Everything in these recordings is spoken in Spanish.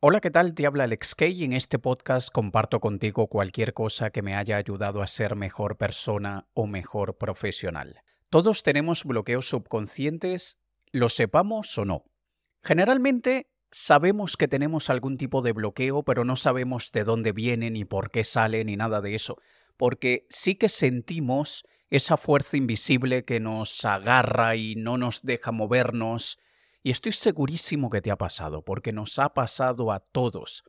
Hola, ¿qué tal? Te habla Alex Kay y en este podcast comparto contigo cualquier cosa que me haya ayudado a ser mejor persona o mejor profesional. Todos tenemos bloqueos subconscientes, lo sepamos o no. Generalmente sabemos que tenemos algún tipo de bloqueo, pero no sabemos de dónde viene, ni por qué sale, ni nada de eso, porque sí que sentimos esa fuerza invisible que nos agarra y no nos deja movernos, y estoy segurísimo que te ha pasado, porque nos ha pasado a todos,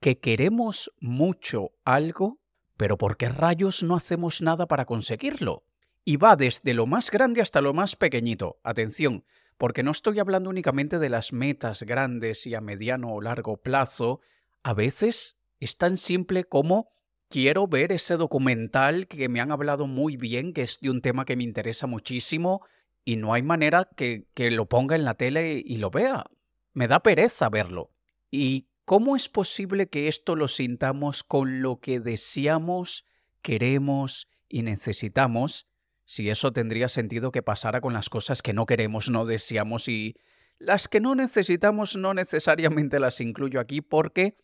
que queremos mucho algo, pero ¿por qué rayos no hacemos nada para conseguirlo? Y va desde lo más grande hasta lo más pequeñito. Atención, porque no estoy hablando únicamente de las metas grandes y a mediano o largo plazo. A veces es tan simple como quiero ver ese documental que me han hablado muy bien, que es de un tema que me interesa muchísimo, y no hay manera que, que lo ponga en la tele y lo vea. Me da pereza verlo. ¿Y cómo es posible que esto lo sintamos con lo que deseamos, queremos y necesitamos? Si eso tendría sentido que pasara con las cosas que no queremos, no deseamos y las que no necesitamos no necesariamente las incluyo aquí porque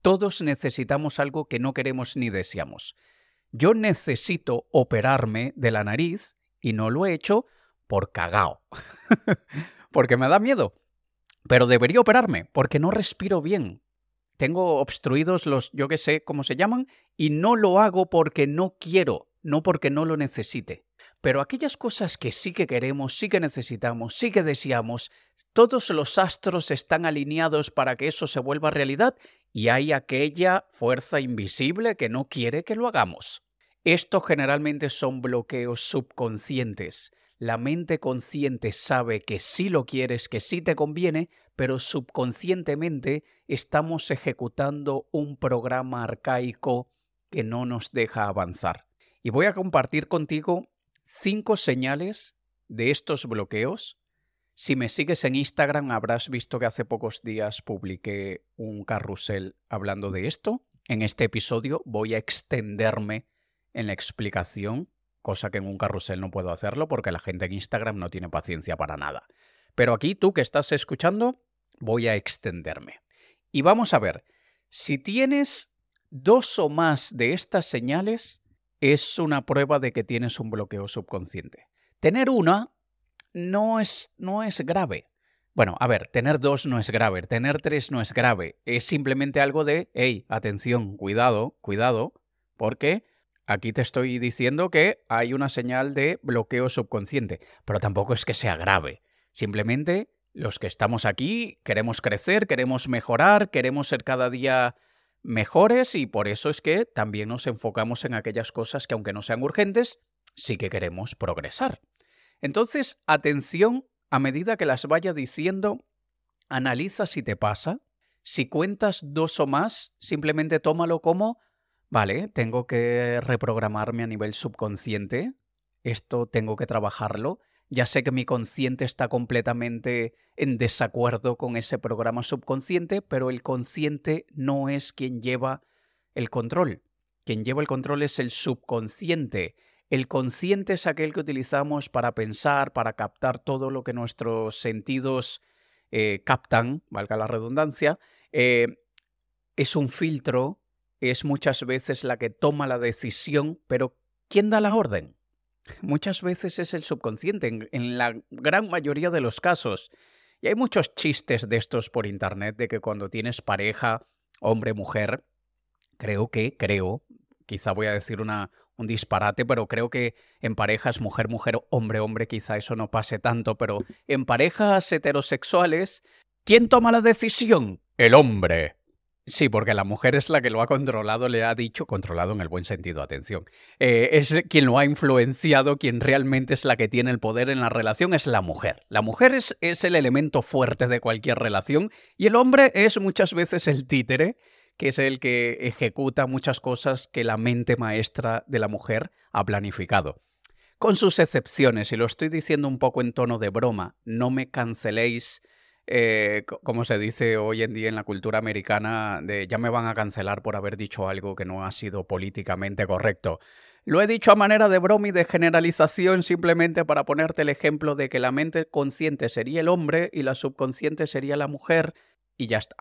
todos necesitamos algo que no queremos ni deseamos. Yo necesito operarme de la nariz y no lo he hecho por cagao. porque me da miedo. Pero debería operarme, porque no respiro bien. Tengo obstruidos los, yo qué sé cómo se llaman, y no lo hago porque no quiero, no porque no lo necesite. Pero aquellas cosas que sí que queremos, sí que necesitamos, sí que deseamos, todos los astros están alineados para que eso se vuelva realidad y hay aquella fuerza invisible que no quiere que lo hagamos. Esto generalmente son bloqueos subconscientes. La mente consciente sabe que sí lo quieres, que sí te conviene, pero subconscientemente estamos ejecutando un programa arcaico que no nos deja avanzar. Y voy a compartir contigo cinco señales de estos bloqueos. Si me sigues en Instagram habrás visto que hace pocos días publiqué un carrusel hablando de esto. En este episodio voy a extenderme en la explicación cosa que en un carrusel no puedo hacerlo porque la gente en Instagram no tiene paciencia para nada. Pero aquí tú que estás escuchando, voy a extenderme. Y vamos a ver, si tienes dos o más de estas señales, es una prueba de que tienes un bloqueo subconsciente. Tener una no es, no es grave. Bueno, a ver, tener dos no es grave, tener tres no es grave, es simplemente algo de, hey, atención, cuidado, cuidado, porque Aquí te estoy diciendo que hay una señal de bloqueo subconsciente, pero tampoco es que sea grave. Simplemente los que estamos aquí queremos crecer, queremos mejorar, queremos ser cada día mejores y por eso es que también nos enfocamos en aquellas cosas que aunque no sean urgentes, sí que queremos progresar. Entonces, atención, a medida que las vaya diciendo, analiza si te pasa. Si cuentas dos o más, simplemente tómalo como Vale, tengo que reprogramarme a nivel subconsciente. Esto tengo que trabajarlo. Ya sé que mi consciente está completamente en desacuerdo con ese programa subconsciente, pero el consciente no es quien lleva el control. Quien lleva el control es el subconsciente. El consciente es aquel que utilizamos para pensar, para captar todo lo que nuestros sentidos eh, captan, valga la redundancia. Eh, es un filtro es muchas veces la que toma la decisión, pero ¿quién da la orden? Muchas veces es el subconsciente, en, la gran mayoría de los casos. Y hay muchos chistes de estos por internet de que cuando tienes pareja, hombre, mujer, creo que, creo, quizá voy a decir una, un disparate, pero creo que en parejas mujer, mujer, hombre, hombre, quizá eso no pase tanto, pero en parejas heterosexuales, ¿quién toma la decisión? El hombre. Sí, porque la mujer es la que lo ha controlado, le ha dicho, controlado en el buen sentido, atención. Eh, es quien lo ha influenciado, quien realmente es la que tiene el poder en la relación, es la mujer. La mujer es, es el elemento fuerte de cualquier relación y el hombre es muchas veces el títere, que es el que ejecuta muchas cosas que la mente maestra de la mujer ha planificado. Con sus excepciones, y lo estoy diciendo un poco en tono de broma, no me canceléis eh, como se dice hoy en día en la cultura americana, de ya me van a cancelar por haber dicho algo que no ha sido políticamente correcto. Lo he dicho a manera de broma y de generalización simplemente para ponerte el ejemplo de que la mente consciente sería el hombre y la subconsciente sería la mujer y ya está.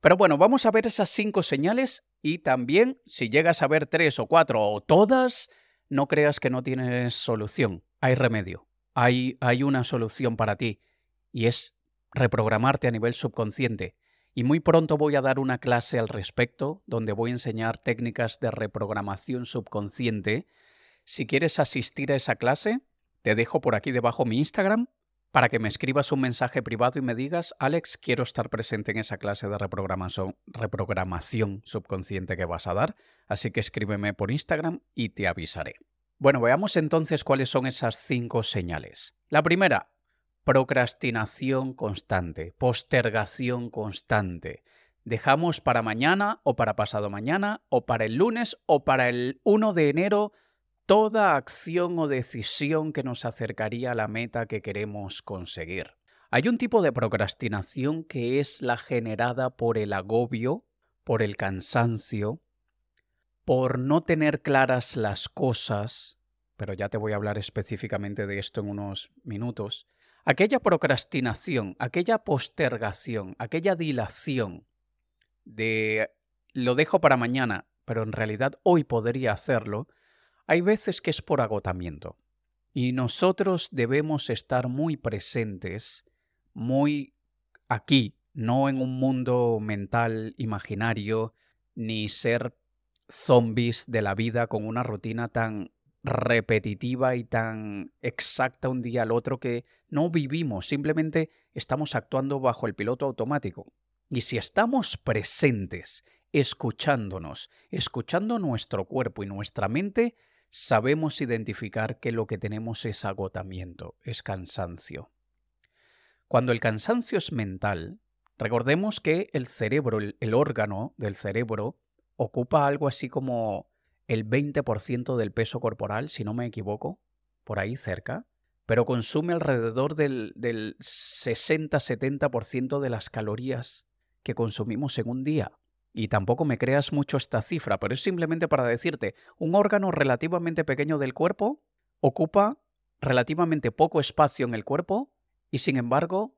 Pero bueno, vamos a ver esas cinco señales y también si llegas a ver tres o cuatro o todas, no creas que no tienes solución. Hay remedio. Hay, hay una solución para ti y es reprogramarte a nivel subconsciente. Y muy pronto voy a dar una clase al respecto donde voy a enseñar técnicas de reprogramación subconsciente. Si quieres asistir a esa clase, te dejo por aquí debajo mi Instagram para que me escribas un mensaje privado y me digas, Alex, quiero estar presente en esa clase de reprogramación, subconsciente que vas a dar, así que escríbeme por Instagram y te avisaré. Bueno, veamos entonces cuáles son esas cinco señales. La primera, procrastinación constante, postergación constante. Dejamos para mañana o para pasado mañana o para el lunes o para el 1 de enero toda acción o decisión que nos acercaría a la meta que queremos conseguir. Hay un tipo de procrastinación que es la generada por el agobio, por el cansancio, por no tener claras las cosas, pero ya te voy a hablar específicamente de esto en unos minutos, aquella procrastinación, aquella postergación, aquella dilación de lo dejo para mañana, pero en realidad hoy podría hacerlo, hay veces que es por agotamiento. Y nosotros debemos estar muy presentes, muy aquí, no en un mundo mental imaginario, ni ser zombies de la vida con una rutina tan repetitiva y tan exacta un día al otro que no vivimos, simplemente estamos actuando bajo el piloto automático. Y si estamos presentes, escuchándonos, escuchando nuestro cuerpo y nuestra mente, sabemos identificar que lo que tenemos es agotamiento, es cansancio. Cuando el cansancio es mental, recordemos que el cerebro, el, órgano del cerebro, ocupa algo así como el 20% del peso corporal, si no me equivoco, por ahí cerca, pero consume alrededor del, del 60-70% de las calorías que consumimos en un día. Y tampoco me creas mucho esta cifra, pero es simplemente para decirte, un órgano relativamente pequeño del cuerpo ocupa relativamente poco espacio en el cuerpo y sin embargo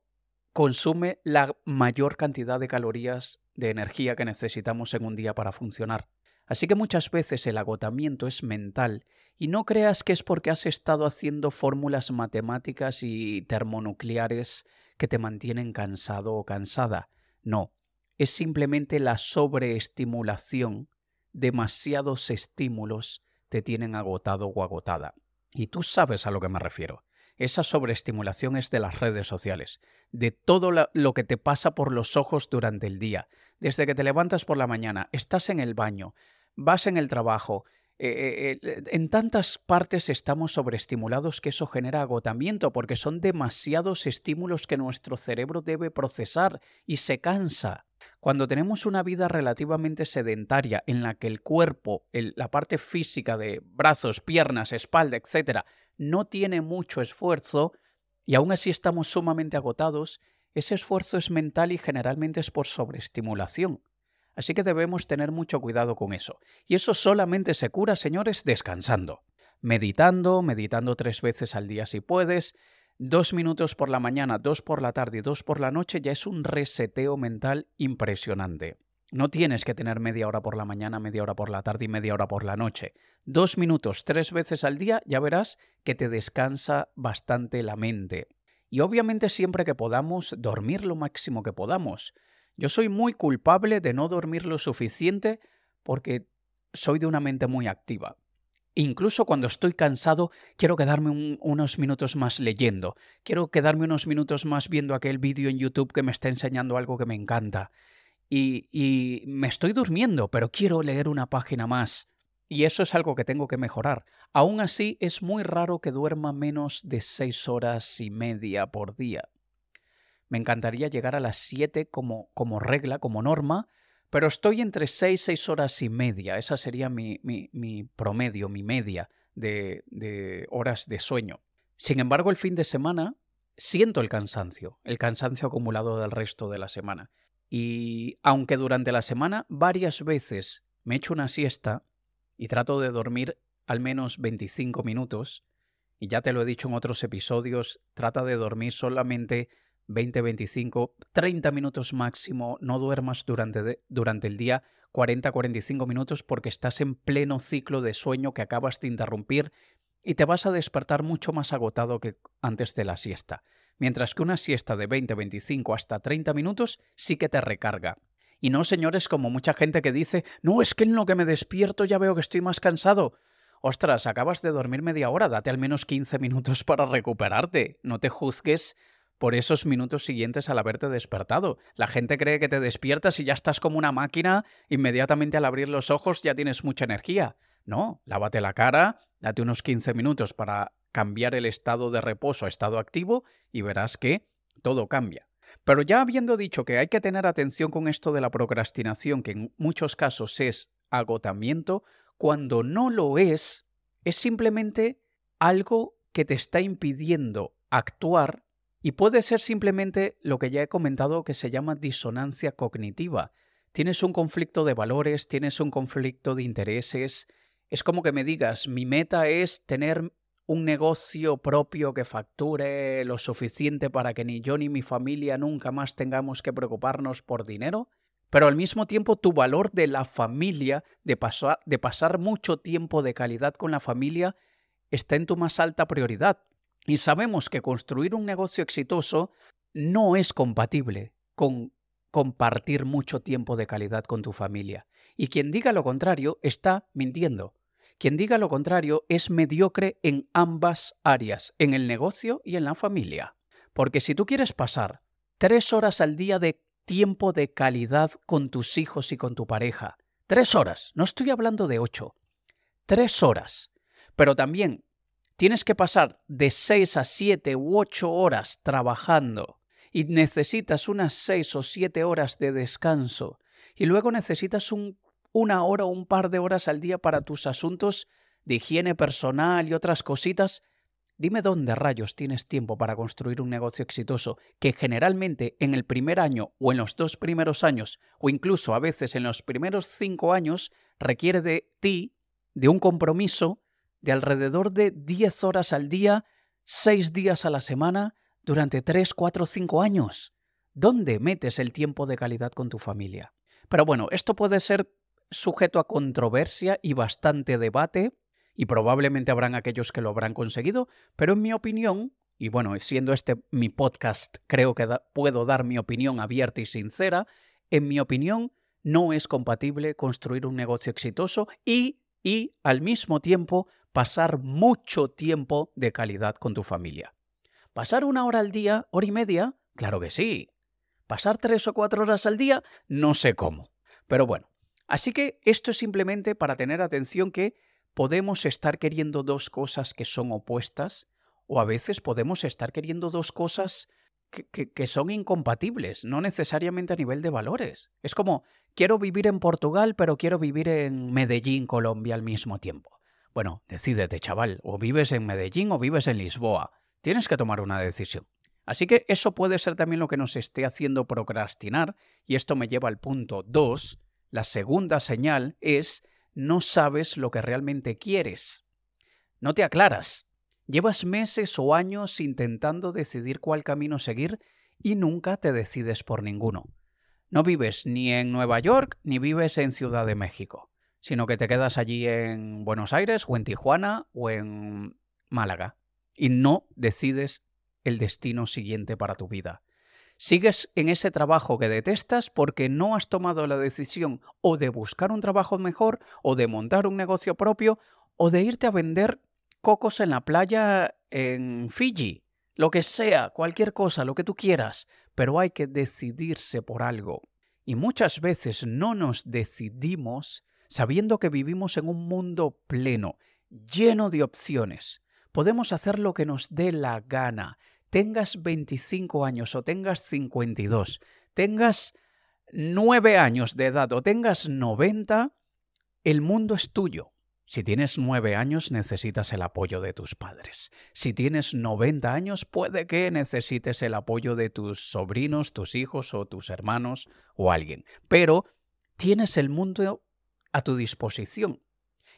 consume la mayor cantidad de calorías de energía que necesitamos en un día para funcionar. Así que muchas veces el agotamiento es mental y no creas que es porque has estado haciendo fórmulas matemáticas y termonucleares que te mantienen cansado o cansada. No, es simplemente la sobreestimulación. Demasiados estímulos te tienen agotado o agotada. Y tú sabes a lo que me refiero. Esa sobreestimulación es de las redes sociales, de todo lo que te pasa por los ojos durante el día, desde que te levantas por la mañana, estás en el baño, vas en el trabajo, eh, eh, eh, en tantas partes estamos sobreestimulados que eso genera agotamiento porque son demasiados estímulos que nuestro cerebro debe procesar y se cansa. Cuando tenemos una vida relativamente sedentaria en la que el cuerpo, la parte física de brazos, piernas, espalda, etc., no tiene mucho esfuerzo y aún así estamos sumamente agotados, ese esfuerzo es mental y generalmente es por sobreestimulación. Así que debemos tener mucho cuidado con eso. Y eso solamente se cura, señores, descansando. Meditando, meditando tres veces al día si puedes, Dos minutos por la mañana, dos por la tarde y dos por la noche ya es un reseteo mental impresionante. No tienes que tener media hora por la mañana, media hora por la tarde y media hora por la noche. Dos minutos tres veces al día ya verás que te descansa bastante la mente. Y obviamente siempre que podamos, dormir lo máximo que podamos. Yo soy muy culpable de no dormir lo suficiente porque soy de una mente muy activa. Incluso cuando estoy cansado, quiero quedarme unos minutos más leyendo, quiero quedarme unos minutos más viendo aquel vídeo en YouTube que me está enseñando algo que me encanta. Y, y me estoy durmiendo, pero quiero leer una página más. Y eso es algo que tengo que mejorar. Aún así, es muy raro que duerma menos de seis horas y media por día. Me encantaría llegar a las siete como, como regla, como norma, pero estoy entre 6, 6 horas y media. Esa sería mi, mi, promedio, mi media de, de horas de sueño. Sin embargo, el fin de semana siento el cansancio, el cansancio acumulado del resto de la semana. Y aunque durante la semana varias veces me echo una siesta y trato de dormir al menos 25 minutos, y ya te lo he dicho en otros episodios, trata de dormir solamente 20, 25, 30 minutos máximo, no duermas durante, durante el día 40, 45 minutos porque estás en pleno ciclo de sueño que acabas de interrumpir y te vas a despertar mucho más agotado que antes de la siesta. Mientras que una siesta de 20, 25 hasta 30 minutos sí que te recarga. Y no, señores, como mucha gente que dice, no, es que en lo que me despierto ya veo que estoy más cansado. Ostras, acabas de dormir media hora, date al menos 15 minutos para recuperarte. No te juzgues por esos minutos siguientes al haberte despertado. La gente cree que te despiertas y ya estás como una máquina, inmediatamente al abrir los ojos ya tienes mucha energía. No, lávate la cara, date unos 15 minutos para cambiar el estado de reposo a estado activo y verás que todo cambia. Pero ya habiendo dicho que hay que tener atención con esto de la procrastinación, que en muchos casos es agotamiento, cuando no lo es, es simplemente algo que te está impidiendo actuar y puede ser simplemente lo que ya he comentado que se llama disonancia cognitiva. Tienes un conflicto de valores, tienes un conflicto de intereses. Es como que me digas, mi meta es tener un negocio propio que facture lo suficiente para que ni yo ni mi familia nunca más tengamos que preocuparnos por dinero, pero al mismo tiempo tu valor de la familia, de pasar, pasar mucho tiempo de calidad con la familia, está en tu más alta prioridad. Y sabemos que construir un negocio exitoso no es compatible con compartir mucho tiempo de calidad con tu familia. Y quien diga lo contrario está mintiendo. Quien diga lo contrario es mediocre en ambas áreas, en el negocio y en la familia. Porque si tú quieres pasar tres horas al día de tiempo de calidad con tus hijos y con tu pareja, tres horas, no estoy hablando de ocho, tres horas, pero también tienes que pasar de 6 a 7 u 8 horas trabajando y necesitas unas 6 o 7 horas de descanso y luego necesitas un, una hora o un par de horas al día para tus asuntos de higiene personal y otras cositas, dime dónde rayos tienes tiempo para construir un negocio exitoso que generalmente en el primer año o en los dos primeros años o incluso a veces en los primeros cinco años requiere de ti, de un compromiso, de alrededor de 10 horas al día, 6 días a la semana, durante 3, 4, 5 años. ¿Dónde metes el tiempo de calidad con tu familia? Pero bueno, esto puede ser sujeto a controversia y bastante debate, y probablemente habrán aquellos que lo habrán conseguido, pero en mi opinión, y bueno, siendo este mi podcast, creo que puedo dar mi opinión abierta y sincera, en mi opinión, no es compatible construir un negocio exitoso y, y al mismo tiempo pasar mucho tiempo de calidad con tu familia. ¿Pasar una hora al día, hora y media? Claro que sí. ¿Pasar tres o cuatro horas al día? No sé cómo. Pero bueno, así que esto es simplemente para tener atención que podemos estar queriendo dos cosas que son opuestas o a veces podemos estar queriendo dos cosas que, son incompatibles, no necesariamente a nivel de valores. Es como, quiero vivir en Portugal, pero quiero vivir en Medellín, Colombia al mismo tiempo. Bueno, decídete, chaval, o vives en Medellín o vives en Lisboa. Tienes que tomar una decisión. Así que eso puede ser también lo que nos esté haciendo procrastinar, y esto me lleva al punto 2. La segunda señal es no sabes lo que realmente quieres. No te aclaras. Llevas meses o años intentando decidir cuál camino seguir y nunca te decides por ninguno. No vives ni en Nueva York ni vives en Ciudad de México sino que te quedas allí en Buenos Aires o en Tijuana o en Málaga y no decides el destino siguiente para tu vida. Sigues en ese trabajo que detestas porque no has tomado la decisión o de buscar un trabajo mejor o de montar un negocio propio o de irte a vender cocos en la playa en Fiji. Lo que sea, cualquier cosa, lo que tú quieras, pero hay que decidirse por algo. Y muchas veces no nos decidimos sabiendo que vivimos en un mundo pleno, lleno de opciones. Podemos hacer lo que nos dé la gana. Tengas 25 años o tengas 52, tengas 9 años de edad o tengas 90, el mundo es tuyo. Si tienes 9 años necesitas el apoyo de tus padres. Si tienes 90 años puede que necesites el apoyo de tus sobrinos, tus hijos o tus hermanos o alguien. Pero tienes el mundo a tu disposición.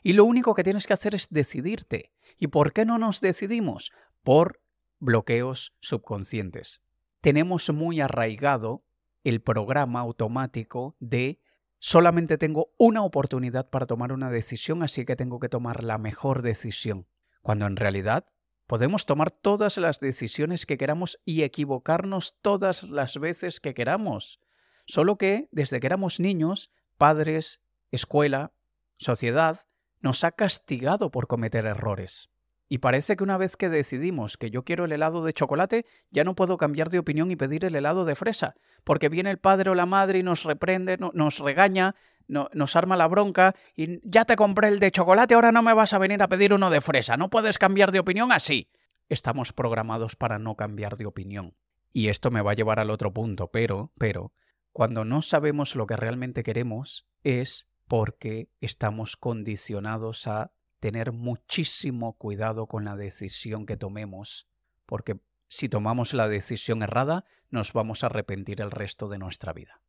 Y lo único que tienes que hacer es decidirte. ¿Y por qué no nos decidimos? Por bloqueos subconscientes. tenemos muy arraigado el programa automático de solamente tengo una oportunidad para tomar una decisión, así que tengo que tomar la mejor decisión. Cuando en realidad podemos tomar todas las decisiones que queramos y equivocarnos todas las veces que queramos. Solo que desde que éramos niños, padres, escuela, sociedad, nos ha castigado por cometer errores. Y parece que una vez que decidimos que yo quiero el helado de chocolate, ya no puedo cambiar de opinión y pedir el helado de fresa, porque viene el padre o la madre y nos reprende, nos regaña, nos arma la bronca y ya te compré el de chocolate, ahora no me vas a venir a pedir uno de fresa, no puedes cambiar de opinión así. Estamos programados para no cambiar de opinión. Y esto me va a llevar al otro punto, pero, pero, cuando no sabemos lo que realmente queremos es porque estamos condicionados a tener muchísimo cuidado con la decisión que tomemos, porque si tomamos la decisión errada, nos vamos a arrepentir el resto de nuestra vida.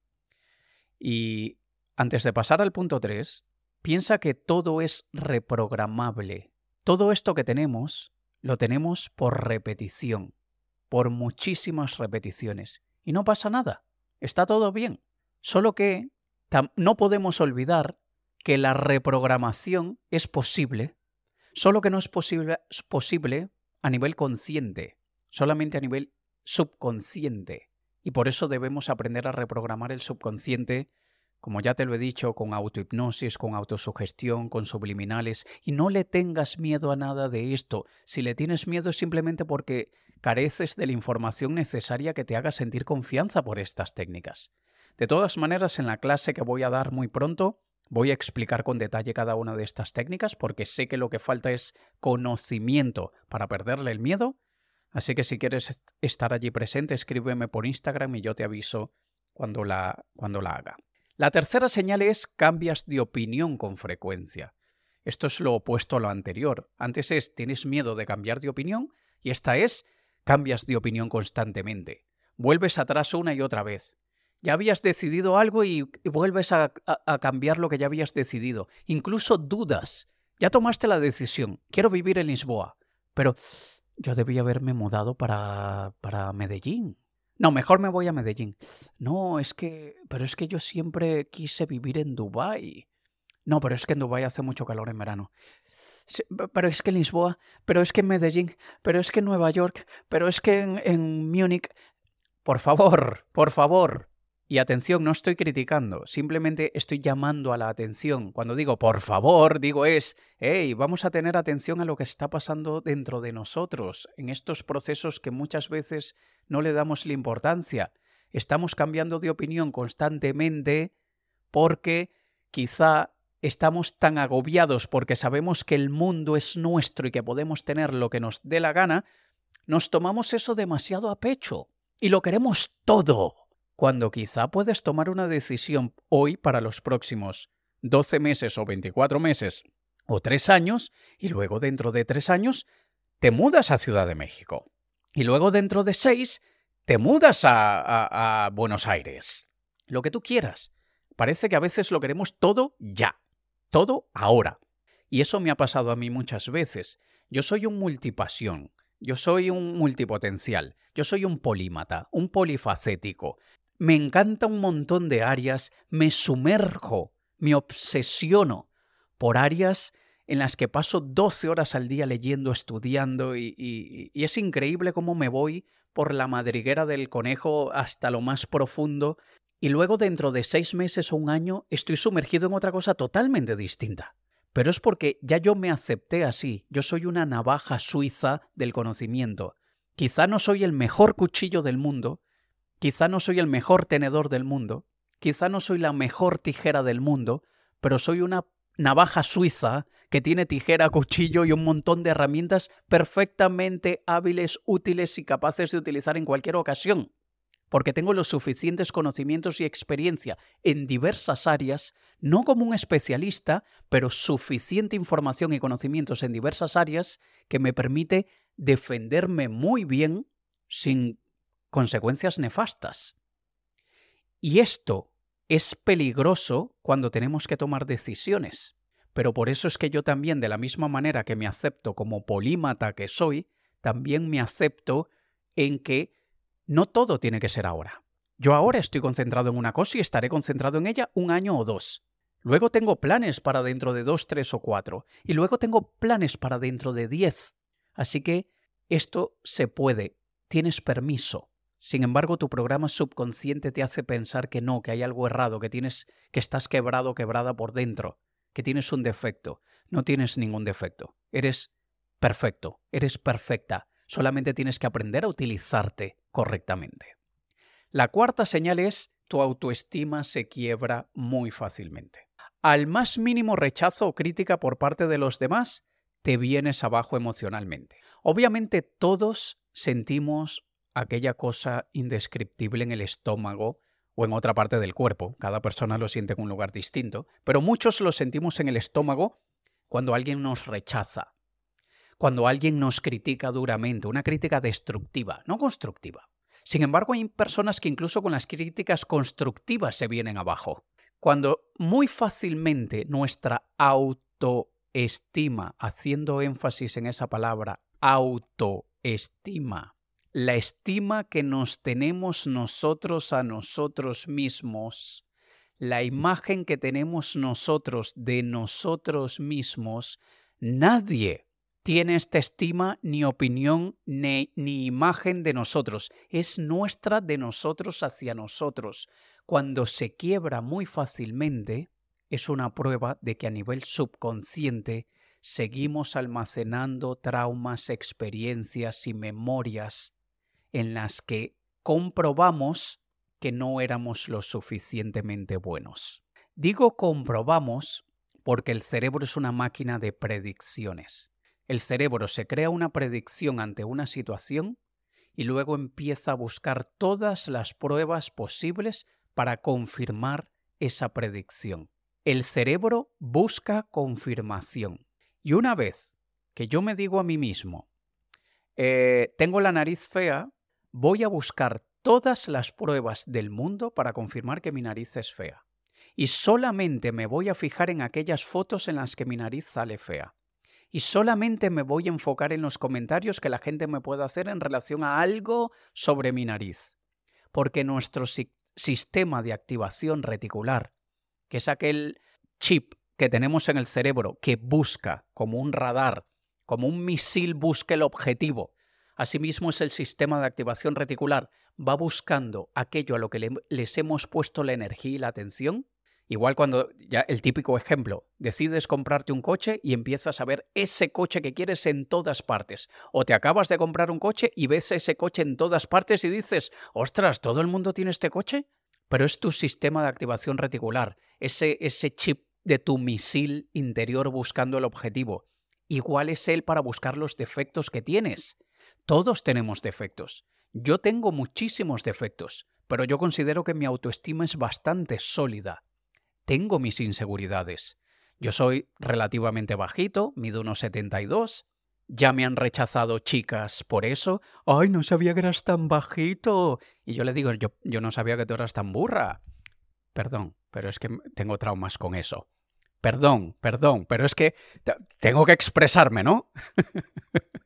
Y antes de pasar al punto 3, piensa que todo es reprogramable. Todo esto que tenemos lo tenemos por repetición, por muchísimas repeticiones. Y no pasa nada, está todo bien. Solo que no podemos olvidar que la reprogramación es posible, solo que no es posible, es posible a nivel consciente, solamente a nivel subconsciente. Y por eso debemos aprender a reprogramar el subconsciente, como ya te lo he dicho, con autohipnosis, con autosugestión, con subliminales. Y no le tengas miedo a nada de esto. Si le tienes miedo es simplemente porque careces de la información necesaria que te haga sentir confianza por estas técnicas. De todas maneras, en la clase que voy a dar muy pronto, Voy a explicar con detalle cada una de estas técnicas porque sé que lo que falta es conocimiento para perderle el miedo. Así que si quieres estar allí presente, escríbeme por Instagram y yo te aviso cuando la, cuando la haga. La tercera señal es cambias de opinión con frecuencia. Esto es lo opuesto a lo anterior. Antes es tienes miedo de cambiar de opinión y esta es cambias de opinión constantemente. Vuelves atrás una y otra vez. Ya habías decidido algo y, vuelves a, cambiar lo que ya habías decidido. Incluso dudas. Ya tomaste la decisión. Quiero vivir en Lisboa. Pero yo debía haberme mudado para, para Medellín. No, mejor me voy a Medellín. No, es que. Pero es que yo siempre quise vivir en Dubái. No, pero es que en Dubái hace mucho calor en verano. pero es que en Lisboa, pero es que en Medellín, pero es que en Nueva York, pero es que en, en Múnich. Por favor, por favor, y atención, no estoy criticando, simplemente estoy llamando a la atención. Cuando digo por favor, digo es, hey, vamos a tener atención a lo que está pasando dentro de nosotros, en estos procesos que muchas veces no le damos la importancia. Estamos cambiando de opinión constantemente porque quizá estamos tan agobiados porque sabemos que el mundo es nuestro y que podemos tener lo que nos dé la gana, nos tomamos eso demasiado a pecho y lo queremos todo cuando quizá puedes tomar una decisión hoy para los próximos 12 meses o 24 meses o 3 años y luego dentro de 3 años te mudas a Ciudad de México y luego dentro de 6 te mudas a, a Buenos Aires. Lo que tú quieras. Parece que a veces lo queremos todo ya, todo ahora. Y eso me ha pasado a mí muchas veces. Yo soy un multipasión. Yo soy un multipotencial, yo soy un polímata, un polifacético. Me encanta un montón de áreas, me sumerjo, me obsesiono por áreas en las que paso 12 horas al día leyendo, estudiando y, y, es increíble cómo me voy por la madriguera del conejo hasta lo más profundo y luego dentro de seis meses o un año estoy sumergido en otra cosa totalmente distinta. Pero es porque ya yo me acepté así, yo soy una navaja suiza del conocimiento. Quizá no soy el mejor cuchillo del mundo, quizá no soy el mejor tenedor del mundo, quizá no soy la mejor tijera del mundo, pero soy una navaja suiza que tiene tijera, cuchillo y un montón de herramientas perfectamente hábiles, útiles y capaces de utilizar en cualquier ocasión porque tengo los suficientes conocimientos y experiencia en diversas áreas, no como un especialista, pero suficiente información y conocimientos en diversas áreas que me permite defenderme muy bien sin consecuencias nefastas. Y esto es peligroso cuando tenemos que tomar decisiones. Pero por eso es que yo también, de la misma manera que me acepto como polímata que soy, también me acepto en que no todo tiene que ser ahora. Yo ahora estoy concentrado en una cosa y estaré concentrado en ella un año o dos. Luego tengo planes para dentro de dos, tres o cuatro. Y luego tengo planes para dentro de diez. Así que esto se puede. Tienes permiso. Sin embargo, tu programa subconsciente te hace pensar que no, que hay algo errado, que tienes, que estás quebrado, quebrada por dentro, que tienes un defecto. No tienes ningún defecto. Eres perfecto, eres perfecta. Solamente tienes que aprender a utilizarte correctamente. La cuarta señal es tu autoestima se quiebra muy fácilmente. Al más mínimo rechazo o crítica por parte de los demás, te vienes abajo emocionalmente. Obviamente todos sentimos aquella cosa indescriptible en el estómago o en otra parte del cuerpo. Cada persona lo siente en un lugar distinto, pero muchos lo sentimos en el estómago cuando alguien nos rechaza, cuando alguien nos critica duramente, una crítica destructiva, no constructiva. Sin embargo, hay personas que incluso con las críticas constructivas se vienen abajo. Cuando muy fácilmente nuestra autoestima, haciendo énfasis en esa palabra, autoestima, la estima que nos tenemos nosotros a nosotros mismos, la imagen que tenemos nosotros de nosotros mismos, nadie tiene esta estima ni opinión ni, ni, imagen de nosotros. Es nuestra de nosotros hacia nosotros. Cuando se quiebra muy fácilmente, es una prueba de que a nivel subconsciente seguimos almacenando traumas, experiencias y memorias en las que comprobamos que no éramos lo suficientemente buenos. Digo comprobamos porque el cerebro es una máquina de predicciones. El cerebro se crea una predicción ante una situación y luego empieza a buscar todas las pruebas posibles para confirmar esa predicción. El cerebro busca confirmación. Y una vez que yo me digo a mí mismo, eh, tengo la nariz fea, voy a buscar todas las pruebas del mundo para confirmar que mi nariz es fea. Y solamente me voy a fijar en aquellas fotos en las que mi nariz sale fea. Y solamente me voy a enfocar en los comentarios que la gente me pueda hacer en relación a algo sobre mi nariz. Porque nuestro sistema de activación reticular, que es aquel chip que tenemos en el cerebro que busca como un radar, como un misil busca el objetivo, Asimismo es el sistema de activación reticular. Va buscando aquello a lo que les hemos puesto la energía y la atención. Igual cuando, ya el típico ejemplo, decides comprarte un coche y empiezas a ver ese coche que quieres en todas partes. O te acabas de comprar un coche y ves ese coche en todas partes y dices, ostras, ¿todo el mundo tiene este coche? Pero es tu sistema de activación reticular, ese, ese chip de tu misil interior buscando el objetivo. Igual es él para buscar los defectos que tienes. Todos tenemos defectos. Yo tengo muchísimos defectos, pero yo considero que mi autoestima es bastante sólida. Tengo mis inseguridades. Yo soy relativamente bajito, mido unos 72. Ya me han rechazado chicas por eso. ¡Ay, no sabía que eras tan bajito! Y yo le digo, yo, yo no sabía que tú eras tan burra. Perdón, pero es que tengo traumas con eso. Perdón, perdón, pero es que tengo que expresarme, ¿no?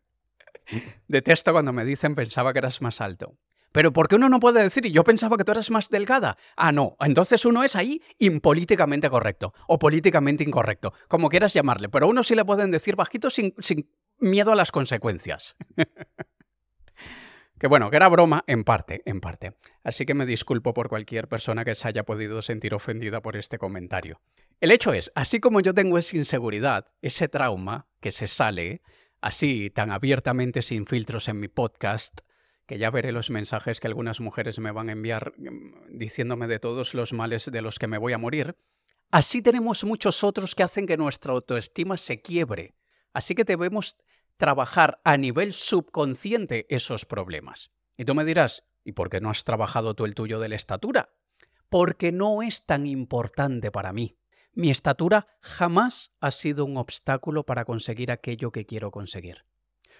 Detesto cuando me dicen pensaba que eras más alto. Pero ¿por qué uno no puede decir, yo pensaba que tú eras más delgada? Ah, no. Entonces uno es ahí impolíticamente correcto o políticamente incorrecto, como quieras llamarle. Pero a uno sí le pueden decir bajito sin, sin miedo a las consecuencias. que bueno, que era broma en parte, en parte. Así que me disculpo por cualquier persona que se haya podido sentir ofendida por este comentario. El hecho es, así como yo tengo esa inseguridad, ese trauma que se sale, así, tan abiertamente sin filtros en mi podcast, que ya veré los mensajes que algunas mujeres me van a enviar mm, diciéndome de todos los males de los que me voy a morir, así tenemos muchos otros que hacen que nuestra autoestima se quiebre. Así que debemos trabajar a nivel subconsciente esos problemas. Y tú me dirás, ¿y por qué no has trabajado tú el tuyo de la estatura? Porque no es tan importante para mí. Mi estatura jamás ha sido un obstáculo para conseguir aquello que quiero conseguir.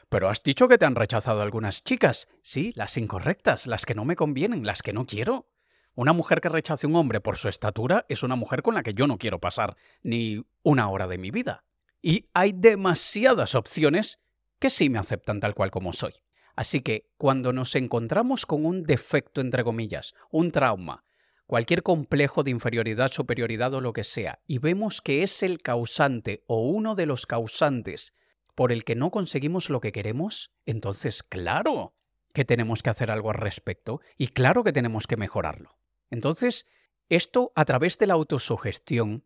Pero has dicho que te han rechazado algunas chicas. Sí, las incorrectas, las que no me convienen, las que no quiero. Una mujer que rechace a un hombre por su estatura es una mujer con la que yo no quiero pasar ni una hora de mi vida. Y hay demasiadas opciones que sí me aceptan tal cual como soy. Así que cuando nos encontramos con un defecto, entre comillas, un trauma, cualquier complejo de inferioridad, superioridad o lo que sea, y vemos que es el causante o uno de los causantes por el que no conseguimos lo que queremos, entonces claro que tenemos que hacer algo al respecto y claro que tenemos que mejorarlo. Entonces, esto a través de la autosugestión,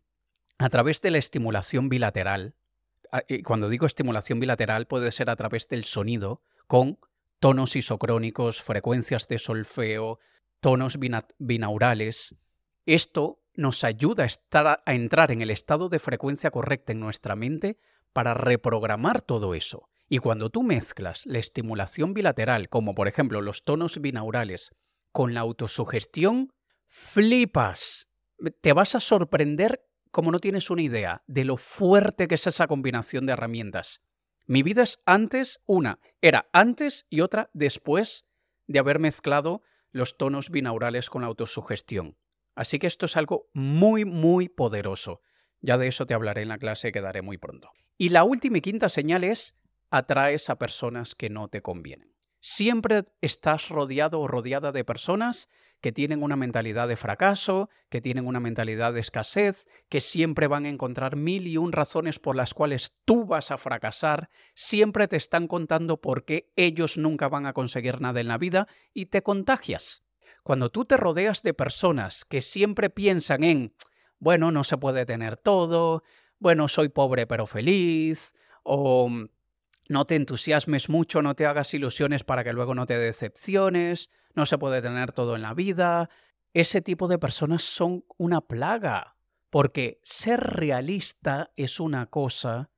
a través de la estimulación bilateral, y cuando digo estimulación bilateral puede ser a través del sonido con tonos isocrónicos, frecuencias de solfeo, tonos binaurales. Esto nos ayuda a, a entrar en el estado de frecuencia correcta en nuestra mente para reprogramar todo eso. Y cuando tú mezclas la estimulación bilateral, como por ejemplo los tonos binaurales, con la autosugestión, flipas. Te vas a sorprender como no tienes una idea de lo fuerte que es esa combinación de herramientas. Mi vida es antes, una, era antes y otra después de haber mezclado los tonos binaurales con la autosugestión. Así que esto es algo muy, muy poderoso. Ya de eso te hablaré en la clase que daré muy pronto. Y la última y quinta señal es atraes a personas que no te convienen. Siempre estás rodeado o rodeada de personas que tienen una mentalidad de fracaso, que tienen una mentalidad de escasez, que siempre van a encontrar mil y un razones por las cuales tú vas a fracasar, siempre te están contando por qué ellos nunca van a conseguir nada en la vida y te contagias. Cuando tú te rodeas de personas que siempre piensan en, bueno, no se puede tener todo, bueno, soy pobre pero feliz, o no te entusiasmes mucho, no te hagas ilusiones para que luego no te decepciones, no se puede tener todo en la vida. Ese tipo de personas son una plaga, porque ser realista es una cosa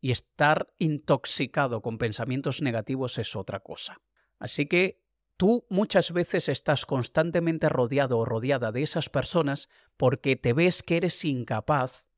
y estar intoxicado con pensamientos negativos es otra cosa. Así que tú muchas veces estás constantemente rodeado o rodeada de esas personas porque te ves que eres incapaz,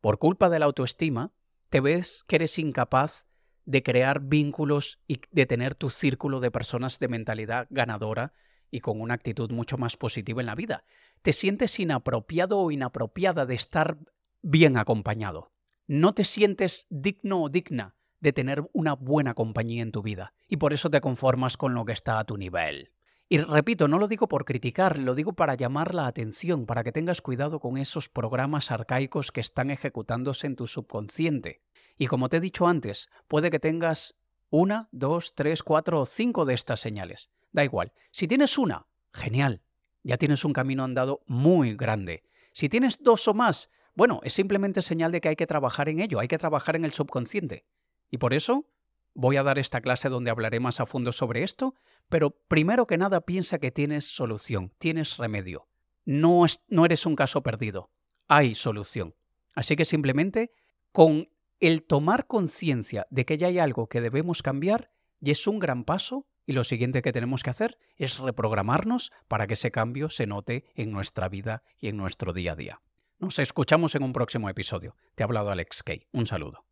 por culpa de la autoestima, te ves que eres incapaz de crear vínculos y de tener tu círculo de personas de mentalidad ganadora y con una actitud mucho más positiva en la vida. Te sientes inapropiado o inapropiada de estar bien acompañado. No te sientes digno o digna de tener una buena compañía en tu vida y por eso te conformas con lo que está a tu nivel. Y repito, no lo digo por criticar, lo digo para llamar la atención, para que tengas cuidado con esos programas arcaicos que están ejecutándose en tu subconsciente. Y como te he dicho antes, puede que tengas una, dos, tres, cuatro o cinco de estas señales. Da igual. Si tienes una, genial. Ya tienes un camino andado muy grande. Si tienes dos o más, bueno, es simplemente señal de que hay que trabajar en ello, hay que trabajar en el subconsciente. Y por eso voy a dar esta clase donde hablaré más a fondo sobre esto, pero primero que nada piensa que tienes solución, tienes remedio. No, no eres un caso perdido, hay solución. Así que simplemente con el tomar conciencia de que ya hay algo que debemos cambiar y es un gran paso y lo siguiente que tenemos que hacer es reprogramarnos para que ese cambio se note en nuestra vida y en nuestro día a día. Nos escuchamos en un próximo episodio. Te ha hablado Alex Kay. Un saludo.